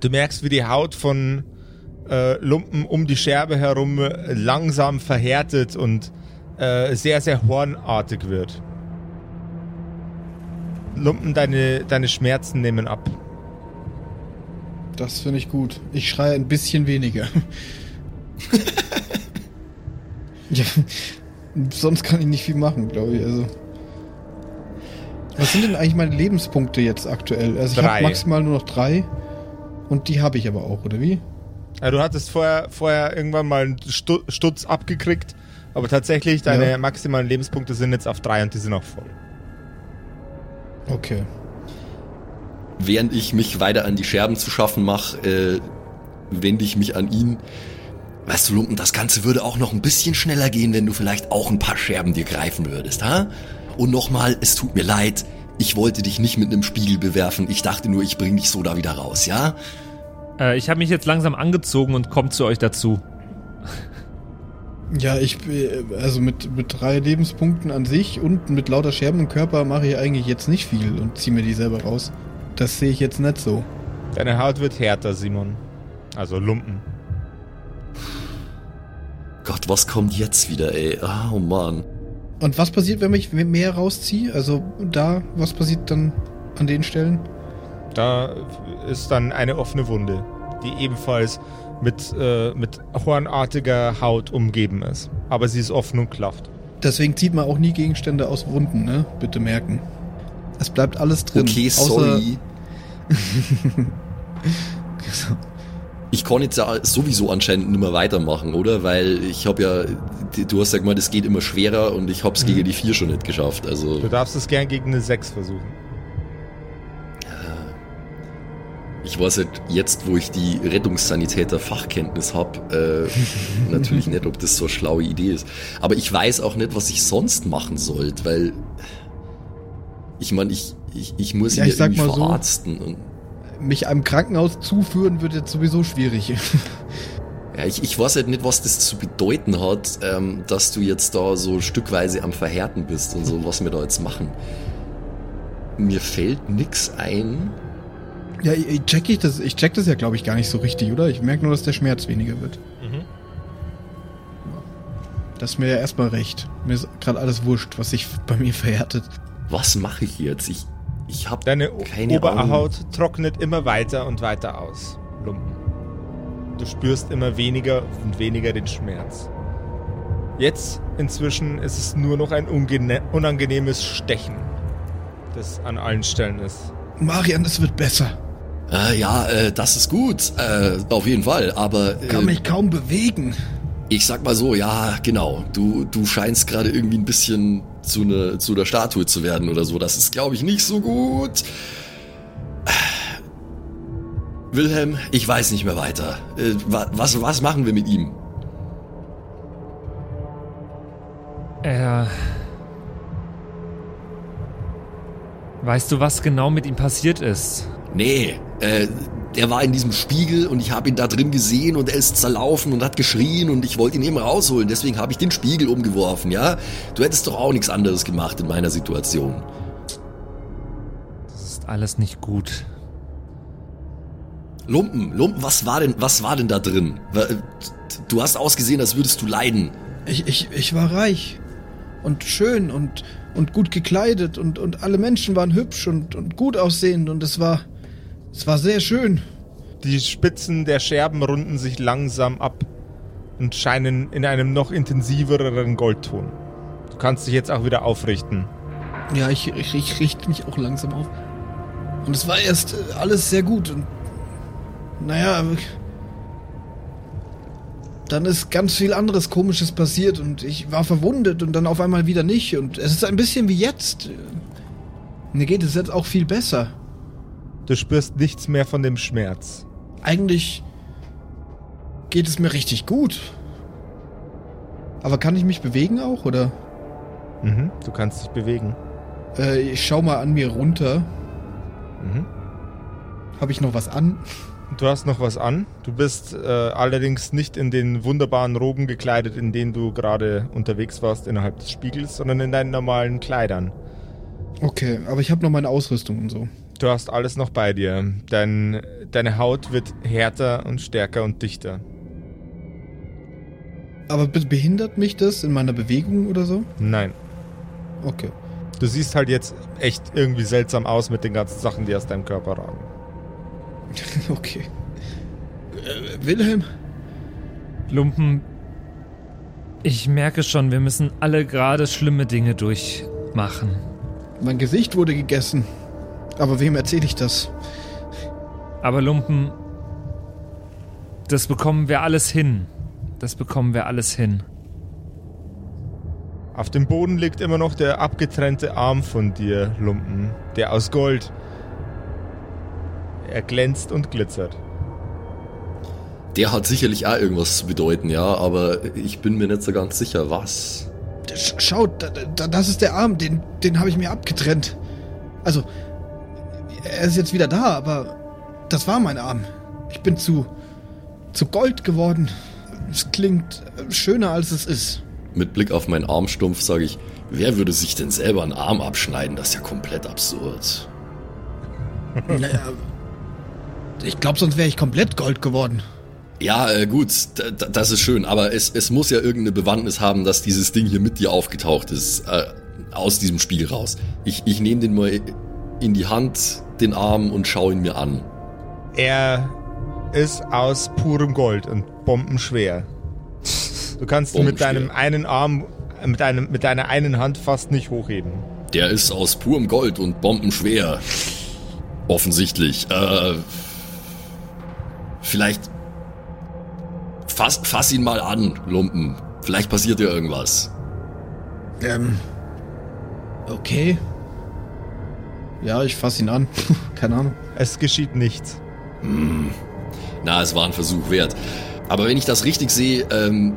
A: Du merkst, wie die Haut von äh, Lumpen um die Scherbe herum langsam verhärtet und äh, sehr, sehr hornartig wird. Lumpen, deine, deine Schmerzen nehmen ab.
B: Das finde ich gut. Ich schreie ein bisschen weniger. [laughs] ja, sonst kann ich nicht viel machen, glaube ich. Also. Was sind denn eigentlich meine Lebenspunkte jetzt aktuell? Also ich habe maximal nur noch drei. Und die habe ich aber auch, oder wie?
A: Ja, du hattest vorher, vorher irgendwann mal einen Stu Stutz abgekriegt, aber tatsächlich, deine
B: Ja.
A: maximalen Lebenspunkte sind jetzt auf drei und die sind auch voll.
B: Okay.
C: Während ich mich weiter an die Scherben zu schaffen mache, äh, wende ich mich an ihn. Weißt du, Lumpen, das Ganze würde auch noch ein bisschen schneller gehen, wenn du vielleicht auch ein paar Scherben dir greifen würdest, ha? Und nochmal, es tut mir leid, ich wollte dich nicht mit einem Spiegel bewerfen, ich dachte nur, ich bring dich so da wieder raus, ja?
F: Äh, ich habe mich jetzt langsam angezogen und komme zu euch dazu.
B: Ja, ich, äh, also mit, mit drei Lebenspunkten an sich und mit lauter Scherben im Körper mache ich eigentlich jetzt nicht viel und ziehe mir die selber raus. Das sehe ich jetzt nicht so.
A: Deine Haut wird härter, Simon. Also Lumpen.
C: Gott, was kommt jetzt wieder, ey? Ah, Oh Mann.
B: Und was passiert, wenn ich mehr rausziehe? Also da, was passiert dann an den Stellen?
A: Da ist dann eine offene Wunde, die ebenfalls mit, äh, mit hornartiger Haut umgeben ist. Aber sie ist offen und klafft.
B: Deswegen zieht man auch nie Gegenstände aus Wunden, ne? Bitte merken. Es bleibt alles drin.
C: Okay, sorry. [laughs] Ich kann jetzt ja sowieso anscheinend nicht mehr weitermachen, oder? Weil ich habe ja, du hast ja gemeint, es geht immer schwerer und ich hab's gegen die vier schon nicht geschafft. Also
A: Du darfst es gern gegen eine 6 versuchen.
C: ich weiß halt jetzt, wo ich die Rettungssanitäter Fachkenntnis hab, äh, [laughs] natürlich nicht, ob das so eine schlaue Idee ist. Aber ich weiß auch nicht, was ich sonst machen sollte, weil ich meine, ich, ich, ich muss
B: Ja,
C: ihn
B: ich
C: ja
B: sag
C: irgendwie
B: mal so.
C: verarzten. Und,
B: Mich einem Krankenhaus zuführen wird jetzt sowieso schwierig. [laughs]
C: Ja, ich, ich weiß halt nicht, was das zu bedeuten hat, ähm, dass du jetzt da so stückweise am Verhärten bist und so, [laughs] was wir da jetzt machen. Mir fällt nix ein.
B: ja, ich, ich check ich das, ich check das ja, glaube ich, gar nicht so richtig, oder? Ich merke nur, dass der Schmerz weniger wird.
A: Mhm.
B: Das ist mir ja erstmal recht. Mir ist gerade alles wurscht, was sich bei mir verhärtet.
C: Was mache ich jetzt? Ich, ich hab
A: Deine
C: keine Ahnung.
A: Oberhaut trocknet immer weiter und weiter aus. Lumpen. Du spürst immer weniger und weniger den Schmerz. Jetzt inzwischen ist es nur noch ein unangenehmes Stechen, das an allen Stellen ist.
B: Marian, es wird besser.
C: Äh, ja, äh, das ist gut, äh, auf jeden Fall, aber
B: Kann
C: äh,
B: mich kaum bewegen.
C: Ich sag mal so, ja, genau. Du, du scheinst gerade irgendwie ein bisschen zu, ne, zu einer Statue zu werden oder so. Das ist, glaube ich, nicht so gut. Wilhelm, ich weiß nicht mehr weiter. Äh, was, was machen wir mit ihm?
F: Er. Weißt du, was genau mit ihm passiert ist?
C: Nee, äh, der war in diesem Spiegel und ich habe ihn da drin gesehen und er ist zerlaufen und hat geschrien und ich wollte ihn eben rausholen. Deswegen habe ich den Spiegel umgeworfen, ja? Du hättest doch auch nichts anderes gemacht in meiner Situation.
F: Das ist alles nicht gut.
C: Lumpen, Lumpen, was war denn, was war denn da drin? Du hast ausgesehen, als würdest du leiden.
B: Ich, ich, ich war reich und schön und, und gut gekleidet und, und alle Menschen waren hübsch und, und gut aussehend und es war, es war sehr schön.
A: Die Spitzen der Scherben runden sich langsam ab und scheinen in einem noch intensiveren Goldton. Du kannst dich jetzt auch wieder aufrichten.
B: Ja, ich, ich, ich richte mich auch langsam auf. Und es war erst äh, alles sehr gut und naja, dann ist ganz viel anderes Komisches passiert und ich war verwundet und dann auf einmal wieder nicht und es ist ein bisschen wie jetzt. Mir geht es jetzt auch viel besser.
A: Du spürst nichts mehr von dem Schmerz.
B: Eigentlich geht es mir richtig gut. Aber kann ich mich bewegen auch, oder?
A: Mhm, du kannst dich bewegen.
B: Äh, ich schau mal an mir runter. Mhm. Habe ich noch was an?
A: Du hast noch was an. Du bist äh, allerdings nicht in den wunderbaren Roben gekleidet, in denen du gerade unterwegs warst innerhalb des Spiegels, sondern in deinen normalen Kleidern.
B: Okay, aber ich habe noch meine Ausrüstung und so.
A: Du hast alles noch bei dir. Dein, deine Haut wird härter und stärker und dichter.
B: Aber behindert mich das in meiner Bewegung oder so?
A: Nein.
B: Okay.
A: Du siehst halt jetzt echt irgendwie seltsam aus mit den ganzen Sachen, die aus deinem Körper ragen. [laughs]
B: okay. Äh, Wilhelm?
F: Lumpen, ich merke schon, wir müssen alle gerade schlimme Dinge durchmachen.
B: Mein Gesicht wurde gegessen. Aber wem erzähle ich das?
F: Aber Lumpen, das bekommen wir alles hin. Das bekommen wir alles hin.
A: Auf dem Boden liegt immer noch der abgetrennte Arm von dir, Lumpen. Der aus Gold. Er glänzt und glitzert.
C: Der hat sicherlich auch irgendwas zu bedeuten, ja, aber ich bin mir nicht so ganz sicher, was.
B: Schaut, das ist der Arm, den, den habe ich mir abgetrennt. Also, er ist jetzt wieder da, aber das war mein Arm. Ich bin zu, zu Gold geworden. Es klingt schöner, als es ist.
C: Mit Blick auf meinen Armstumpf sage ich, wer würde sich denn selber einen Arm abschneiden? Das ist ja komplett absurd. [laughs]
B: Naja, ich glaube, sonst wäre ich komplett Gold geworden.
C: Ja, äh, gut, das ist schön, aber es, es muss ja irgendeine Bewandtnis haben, dass dieses Ding hier mit dir aufgetaucht ist, äh, aus diesem Spiel raus. Ich, ich nehme den mal in die Hand, den Arm und schaue ihn mir an.
A: Er ist aus purem Gold und bombenschwer. Du kannst ihn mit deinem einen Arm, mit, einem, mit deiner einen Hand fast nicht hochheben.
C: Der ist aus purem Gold und bombenschwer. Offensichtlich. Äh, vielleicht fass, fass ihn mal an, Lumpen. Vielleicht passiert dir irgendwas.
B: Ähm. Okay. Ja, ich fass ihn an. [laughs] Keine Ahnung.
A: Es geschieht nichts.
C: Hm. Na, es war ein Versuch wert. Aber wenn ich das richtig sehe, ähm,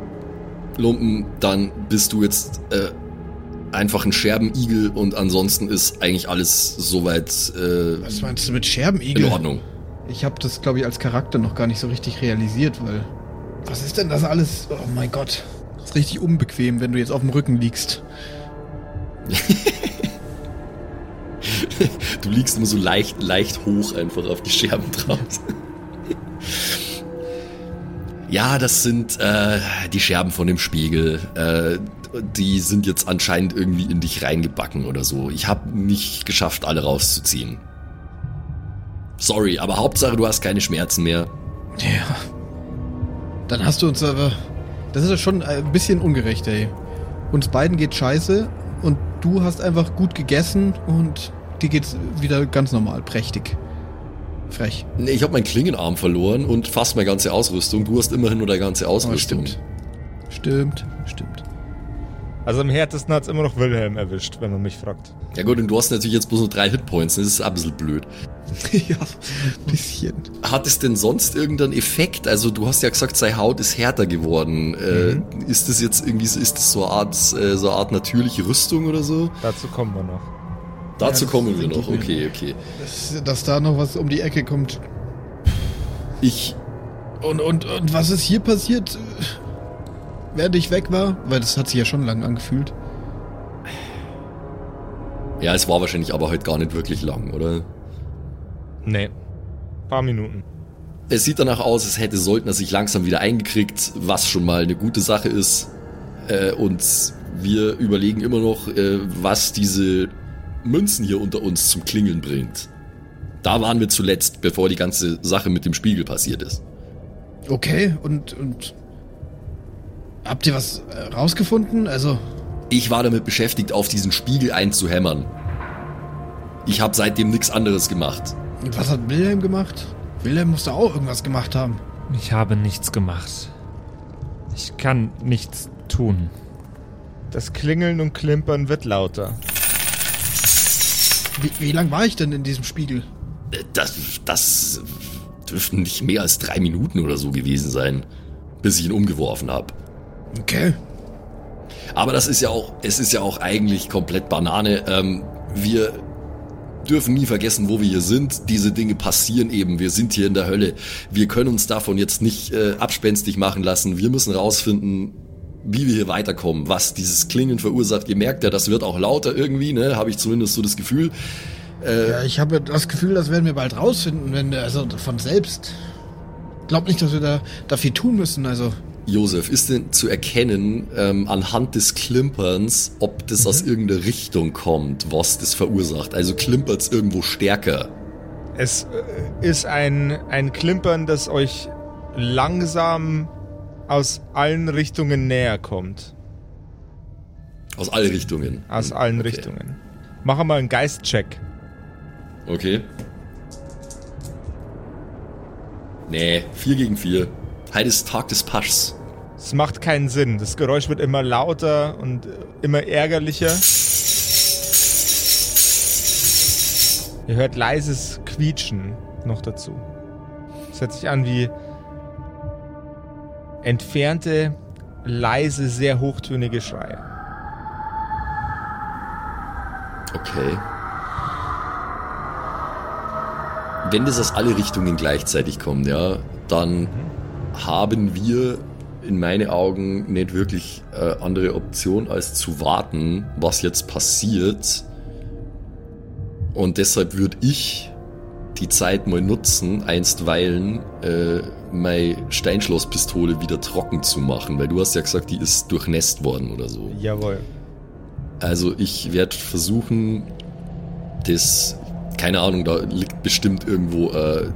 C: Lumpen, dann bist du jetzt äh, einfach ein Scherbenigel und ansonsten ist eigentlich alles soweit. Äh,
B: Was meinst du mit Scherbenigel?
C: In Ordnung.
B: Ich habe das, glaube ich, als Charakter noch gar nicht so richtig realisiert, weil. Was ist denn das alles? Oh mein Gott. Das ist richtig unbequem, wenn du jetzt auf dem Rücken liegst. [laughs]
C: du liegst immer so leicht, leicht hoch einfach auf die Scherben drauf. ja, das sind äh, die Scherben von dem Spiegel. Äh, die sind jetzt anscheinend irgendwie in dich reingebacken oder so. Ich habe nicht geschafft, alle rauszuziehen. Sorry, aber Hauptsache, du hast keine Schmerzen mehr.
B: Ja. Dann hast du uns aber. Das ist ja schon ein bisschen ungerecht, ey. Uns beiden geht scheiße und du hast einfach gut gegessen und dir geht's wieder ganz normal, prächtig. Frech.
C: Nee, ich habe meinen Klingenarm verloren und fast meine ganze Ausrüstung. Du hast immerhin nur deine ganze Ausrüstung.
B: Oh, Stimmt, stimmt.
A: Also am härtesten hat's immer noch Wilhelm erwischt, wenn man mich fragt.
C: Ja gut, und du hast natürlich jetzt bloß nur drei Hitpoints, das ist ein bisschen blöd. [laughs]
B: ja, ein bisschen.
C: Hat es denn sonst irgendeinen Effekt? Also du hast ja gesagt, seine Haut ist härter geworden. Äh, ist das jetzt irgendwie, ist das so eine Art, äh, so eine Art natürliche Rüstung oder so?
A: Dazu kommen wir noch.
C: Dazu
B: das
C: kommen wir noch, okay, okay.
B: Dass, dass da noch was um die Ecke kommt.
C: Ich,
B: Und, und, und was ist hier passiert, äh, während ich weg war? Weil das hat sich ja schon lang angefühlt.
C: ja, es war wahrscheinlich aber heute gar nicht wirklich lang, oder?
A: Nee. Paar Minuten.
C: Es sieht danach aus, als hätte Soldner sich langsam wieder eingekriegt, was schon mal eine gute Sache ist. Äh, und wir überlegen immer noch, äh, was diese Münzen hier unter uns zum Klingeln bringt. Da waren wir zuletzt, bevor die ganze Sache mit dem Spiegel passiert ist.
B: Okay, und, und habt ihr was äh, rausgefunden? Also,
C: Ich war damit beschäftigt, auf diesen Spiegel einzuhämmern. Ich habe seitdem nichts anderes gemacht.
B: was hat Wilhelm gemacht? Wilhelm musste auch irgendwas gemacht haben.
F: Ich habe nichts gemacht. Ich kann nichts tun.
A: Das Klingeln und Klimpern wird lauter.
B: Wie, wie lang war ich denn in diesem Spiegel?
C: Das, das dürften nicht mehr als drei Minuten oder so gewesen sein, bis ich ihn umgeworfen habe.
B: Okay.
C: Aber das ist ja auch, es ist ja auch eigentlich komplett Banane. Ähm, wir dürfen nie vergessen, wo wir hier sind. Diese Dinge passieren eben. Wir sind hier in der Hölle. Wir können uns davon jetzt nicht äh, abspenstig machen lassen. Wir müssen rausfinden, wie wir hier weiterkommen, was dieses Klingen verursacht. Ihr merkt ja, das wird auch lauter irgendwie, ne? Habe ich zumindest so das Gefühl.
B: Ja, ich habe das Gefühl, das werden wir bald rausfinden, wenn wir, also von selbst. Glaub nicht, dass wir da, da viel tun müssen, also.
C: Josef, ist denn zu erkennen ähm, anhand des Klimperns, ob das aus irgendeiner Richtung kommt, was das verursacht? Also klimpert's irgendwo stärker?
A: Es äh, ist ein, ein Klimpern, das euch langsam aus allen Richtungen näher kommt.
C: Aus alle Richtungen.
A: Aus allen
C: Okay.
A: Richtungen. Mach mal einen Geistcheck.
C: Okay. Nee, 4 gegen 4. Heute ist Tag des Paschs.
A: Es macht keinen Sinn. Das Geräusch wird immer lauter und immer ärgerlicher. Ihr hört leises Quietschen noch dazu. Es hört sich an wie entfernte, leise, sehr hochtönige Schreie.
C: Okay. Wenn das aus alle Richtungen gleichzeitig kommt, ja, dann haben wir in meinen Augen nicht wirklich äh, andere Option als zu warten, was jetzt passiert. Und deshalb würde ich die Zeit mal nutzen, einstweilen äh, meine Steinschlosspistole wieder trocken zu machen, weil du hast ja gesagt, die ist durchnässt worden oder so.
A: Jawohl.
C: Also ich werde versuchen, das, keine Ahnung, da liegt bestimmt irgendwo äh,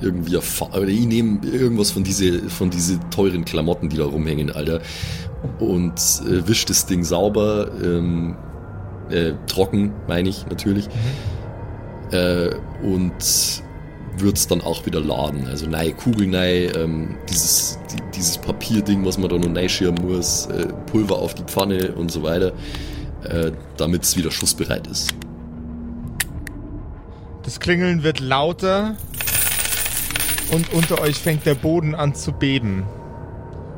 C: irgendwie, oder ich nehme irgendwas von diese, von diese teuren Klamotten, die da rumhängen, Alter, und äh, wisch das Ding sauber, ähm, äh, trocken, meine ich natürlich, äh, und wird's dann auch wieder laden. Also neue Kugeln, nein, ähm, dieses, die, dieses Papierding, was man da noch reinschirmen muss, äh, Pulver auf die Pfanne und so weiter, äh, damit es wieder schussbereit ist.
A: Das Klingeln wird lauter und unter euch fängt der Boden an zu beben.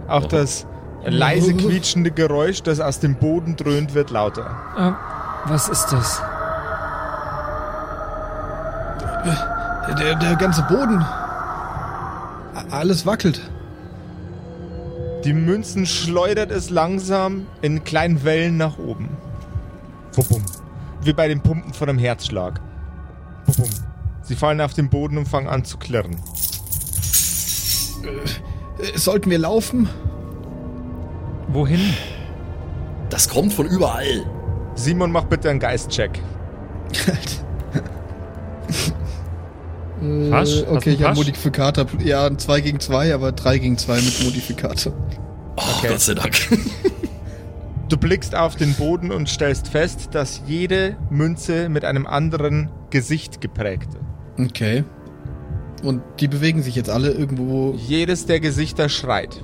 A: Auch das leise quietschende Geräusch, das aus dem Boden dröhnt, wird lauter.
F: Ähm, was ist das?
B: Der, der ganze Boden. Alles wackelt.
A: Die Münzen schleudert es langsam in kleinen Wellen nach oben. Wubum. Wie bei den Pumpen von einem Herzschlag. Wubum. Sie fallen auf den Boden und fangen an zu klirren.
B: Äh, Sollten wir laufen?
F: Wohin?
C: Das kommt von überall.
A: Simon, mach bitte einen Geistcheck. [laughs]
B: Äh,
F: du
B: Okay, ich habe? Modifikator. Ja, ein 2 gegen 2, aber 3 gegen 2 mit Modifikator.
C: Oh,
A: Okay.
C: Gott sei Dank.
A: Du blickst auf den Boden und stellst fest, dass jede Münze mit einem anderen Gesicht geprägt ist.
B: Okay. Und die bewegen sich jetzt alle irgendwo.
A: Jedes der Gesichter schreit.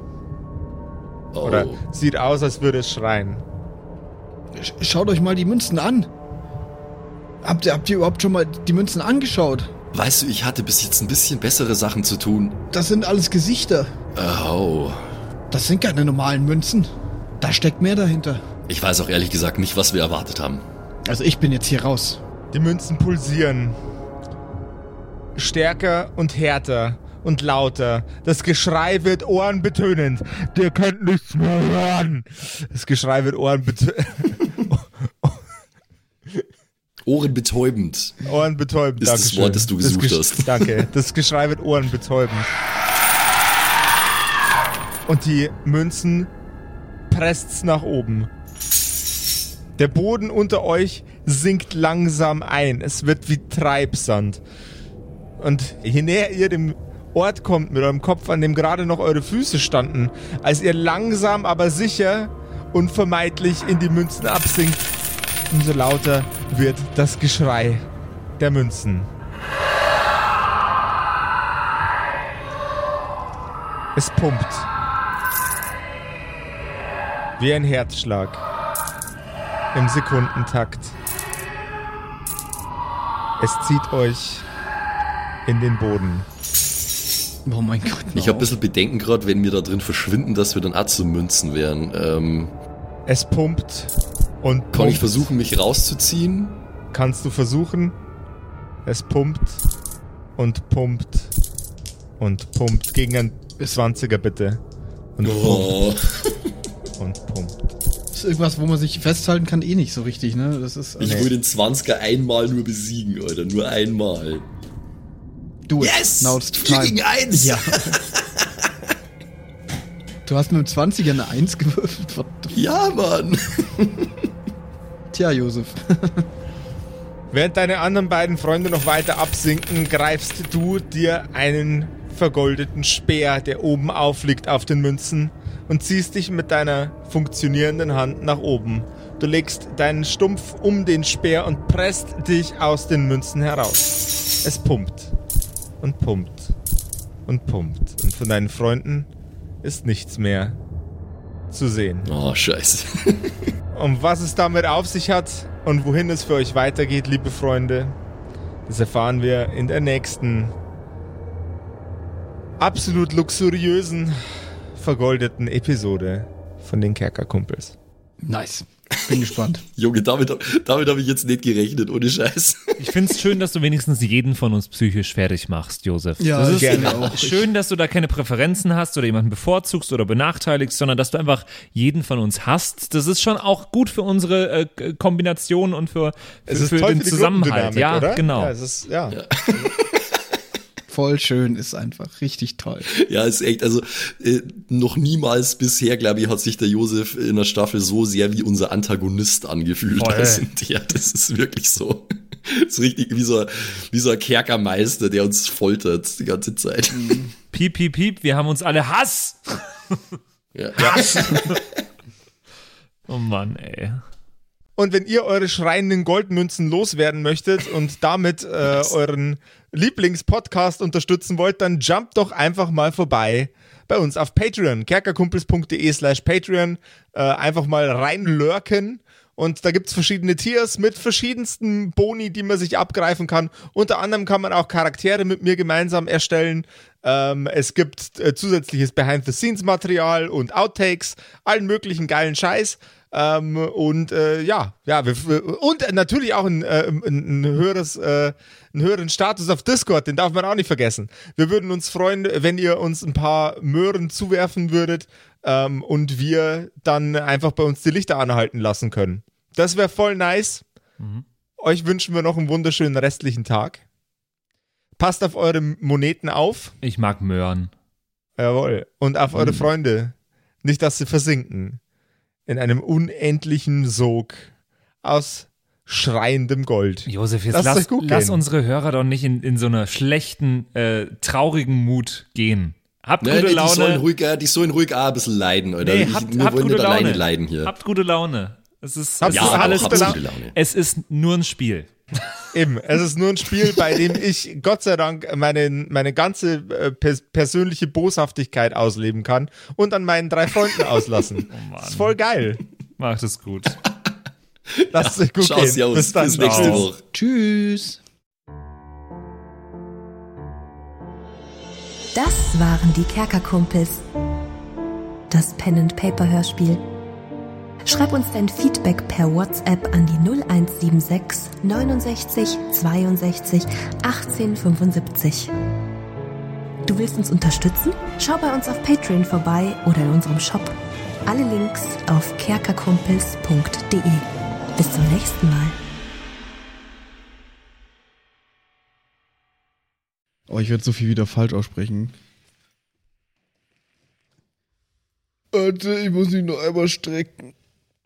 A: Oder sieht aus, als würde es schreien.
B: Sch- Schaut euch mal die Münzen an. Habt ihr, habt ihr überhaupt schon mal die Münzen angeschaut?
C: Weißt du, ich hatte bis jetzt ein bisschen bessere Sachen zu tun.
B: Das sind alles Gesichter.
C: Oh.
B: Das sind keine normalen Münzen. Da steckt mehr dahinter.
C: Ich weiß auch ehrlich gesagt nicht, was wir erwartet haben.
B: Also ich bin jetzt hier raus.
A: Die Münzen pulsieren. Stärker und härter und lauter. Das Geschrei wird ohrenbetönend. Ihr könnt nichts mehr hören. Das Geschrei wird ohrenbetönend. [laughs]
C: Ohrenbetäubend.
A: ohrenbetäubend.
C: Ist das
A: Dankeschön.
C: Wort, das du gesucht
A: Gesch-
C: hast. [laughs]
A: Danke. Das Geschrei wird ohrenbetäubend. Und die Münzen presst's nach oben. Der Boden unter euch sinkt langsam ein. Es wird wie Treibsand. Und je näher ihr dem Ort kommt mit eurem Kopf, an dem gerade noch eure Füße standen, als ihr langsam aber sicher unvermeidlich in die Münzen absinkt, umso lauter wird das Geschrei der Münzen. Es pumpt. Wie ein Herzschlag. Im Sekundentakt. Es zieht euch in den Boden.
B: Oh mein Gott.
C: Ich habe ein bisschen Bedenken gerade, wenn wir da drin verschwinden, dass wir dann auch zu Münzen wären. Ähm,
A: Es pumpt und pumpt.
C: kann ich versuchen, mich rauszuziehen?
A: Kannst du versuchen. Es pumpt und pumpt und pumpt. Gegen ein 20er bitte. Und
C: Oh.
A: pumpt und pumpt.
B: Das ist irgendwas, wo man sich festhalten kann, eh nicht so richtig, ne? Das ist.
C: Ich
A: Nee.
C: will den 20er einmal nur besiegen, Alter. Nur einmal.
B: du Now it's time.
C: eins!
B: Ja. Du hast mit dem 20er eine 1 gewürfelt.
C: Ja, Mann.
B: Tja, Josef. [laughs]
A: Während deine anderen beiden Freunde noch weiter absinken, greifst du dir einen vergoldeten Speer, der oben aufliegt auf den Münzen, und ziehst dich mit deiner funktionierenden Hand nach oben. Du legst deinen Stumpf um den Speer und presst dich aus den Münzen heraus. Es pumpt und pumpt und pumpt. Und von deinen Freunden ist nichts mehr zu sehen.
C: Oh, scheiße. [laughs]
A: Und was es damit auf sich hat und wohin es für euch weitergeht, liebe Freunde, das erfahren wir in der nächsten absolut luxuriösen, vergoldeten Episode von den Kerkerkumpels.
B: Nice. Bin gespannt. [laughs]
C: Junge, damit, damit habe ich jetzt nicht gerechnet, ohne Scheiß.
F: Ich finde es schön, dass du wenigstens jeden von uns psychisch fertig machst, Josef.
B: Ja,
F: das ist
A: gerne.
B: auch.
F: schön, dass du da keine Präferenzen hast oder jemanden bevorzugst oder benachteiligst, sondern dass du einfach jeden von uns hast. Das ist schon auch gut für unsere äh, Kombination und für, für, für den Zusammenhalt.
A: Gruppendynamik,
F: Ja,
A: oder?
F: genau.
A: Ja, es ist, ja. [laughs]
B: Voll schön, ist einfach richtig toll.
C: Ja, ist echt, also äh, noch niemals bisher, glaube ich, hat sich der Josef in der Staffel so sehr wie unser Antagonist angefühlt. Also, ja, das ist wirklich so. Das ist richtig wie so, wie so ein Kerkermeister, der uns foltert die ganze Zeit.
F: Piep, piep, piep, wir haben uns alle Hass.
C: Ja. [laughs]
F: Oh Mann, ey.
A: Und wenn ihr eure schreienden Goldmünzen loswerden möchtet und damit äh, euren Lieblingspodcast unterstützen wollt, dann jumpt doch einfach mal vorbei bei uns auf Patreon, kerkerkumpels.de slash Patreon. Äh, einfach mal reinlurken. Und da gibt's verschiedene Tiers mit verschiedensten Boni, die man sich abgreifen kann. Unter anderem kann man auch Charaktere mit mir gemeinsam erstellen. Ähm, es gibt äh, zusätzliches Behind-the-Scenes-Material und Outtakes, allen möglichen geilen Scheiß. Ähm, und äh, ja, ja, wir, wir- und natürlich auch ein, äh, ein, höheres, äh, einen höheren Status auf Discord, den darf man auch nicht vergessen. Wir würden uns freuen, wenn ihr uns ein paar Möhren zuwerfen würdet ähm, und wir dann einfach bei uns die Lichter anhalten lassen können. Das wäre voll nice. Euch wünschen wir noch einen wunderschönen restlichen Tag. Passt auf eure Moneten auf.
F: Ich mag Möhren.
A: Jawohl. Und auf
F: Mhm.
A: eure Freunde. Nicht, dass sie versinken. In einem unendlichen Sog aus schreiendem Gold.
F: Josef, jetzt
A: Lasst
F: lass, lass unsere Hörer doch nicht in, in so einer schlechten, äh, traurigen Mut gehen. Habt
C: Nein,
F: gute
C: die, sollen
F: Laune.
C: ruhig, äh, die sollen ruhg auch ein bisschen leiden, oder?
F: Nee,
C: ich,
F: habt,
C: wir
F: habt
C: wollen
F: gute
C: nicht
F: Laune.
C: alleine leiden hier.
F: Habt gute Laune. Es ist, es
C: ja,
F: ist alles
C: habt gute Laune.
F: Es ist nur ein Spiel. [laughs]
A: Eben, es ist nur ein Spiel, bei dem ich Gott sei Dank meine, meine ganze äh, pers persönliche Boshaftigkeit ausleben kann und an meinen drei Freunden auslassen.
F: Oh Mann.
A: ist voll geil.
F: Macht es gut.
A: Lasst es euch gut
C: Schau
A: gehen.
C: sie aus.
A: Bis dann.
C: Bis nächste
A: Tschüss.
C: Woche.
B: Tschüss.
D: Das waren die Kerkerkumpels. Das Pen and Paper Hörspiel. Schreib uns dein Feedback per WhatsApp an die 0176 69 62 18 75. Du willst uns unterstützen? Schau bei uns auf Patreon vorbei oder in unserem Shop. Alle Links auf kerkerkumpels.de. Bis zum nächsten Mal.
B: Oh, ich werde so viel wieder falsch aussprechen. Warte, ich muss mich noch einmal strecken.